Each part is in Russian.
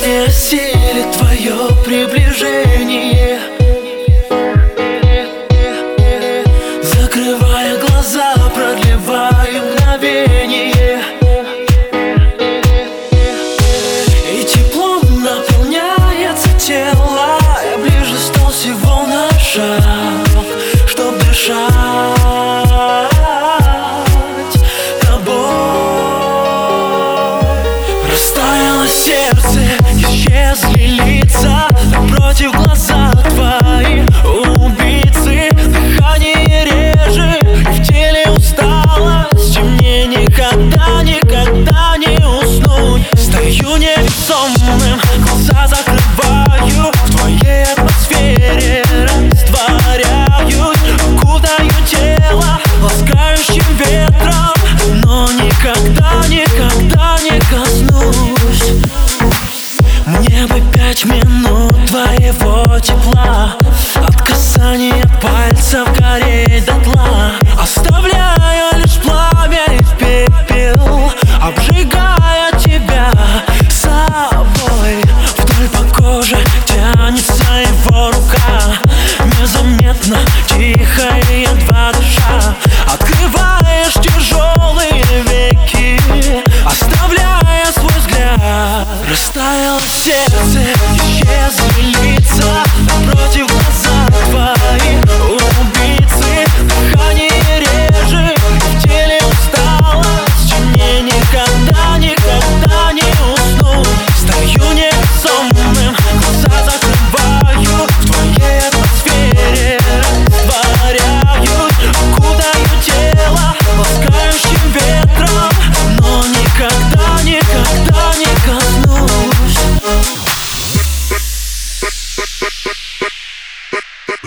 Не осилит твое приближение Мне бы пять минут твоего тепла. От касания пальцев гореть дотла. Исчезли лица. Против глаза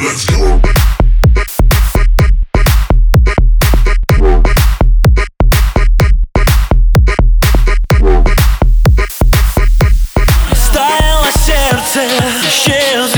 Let's go. Стаяло сердце, исчез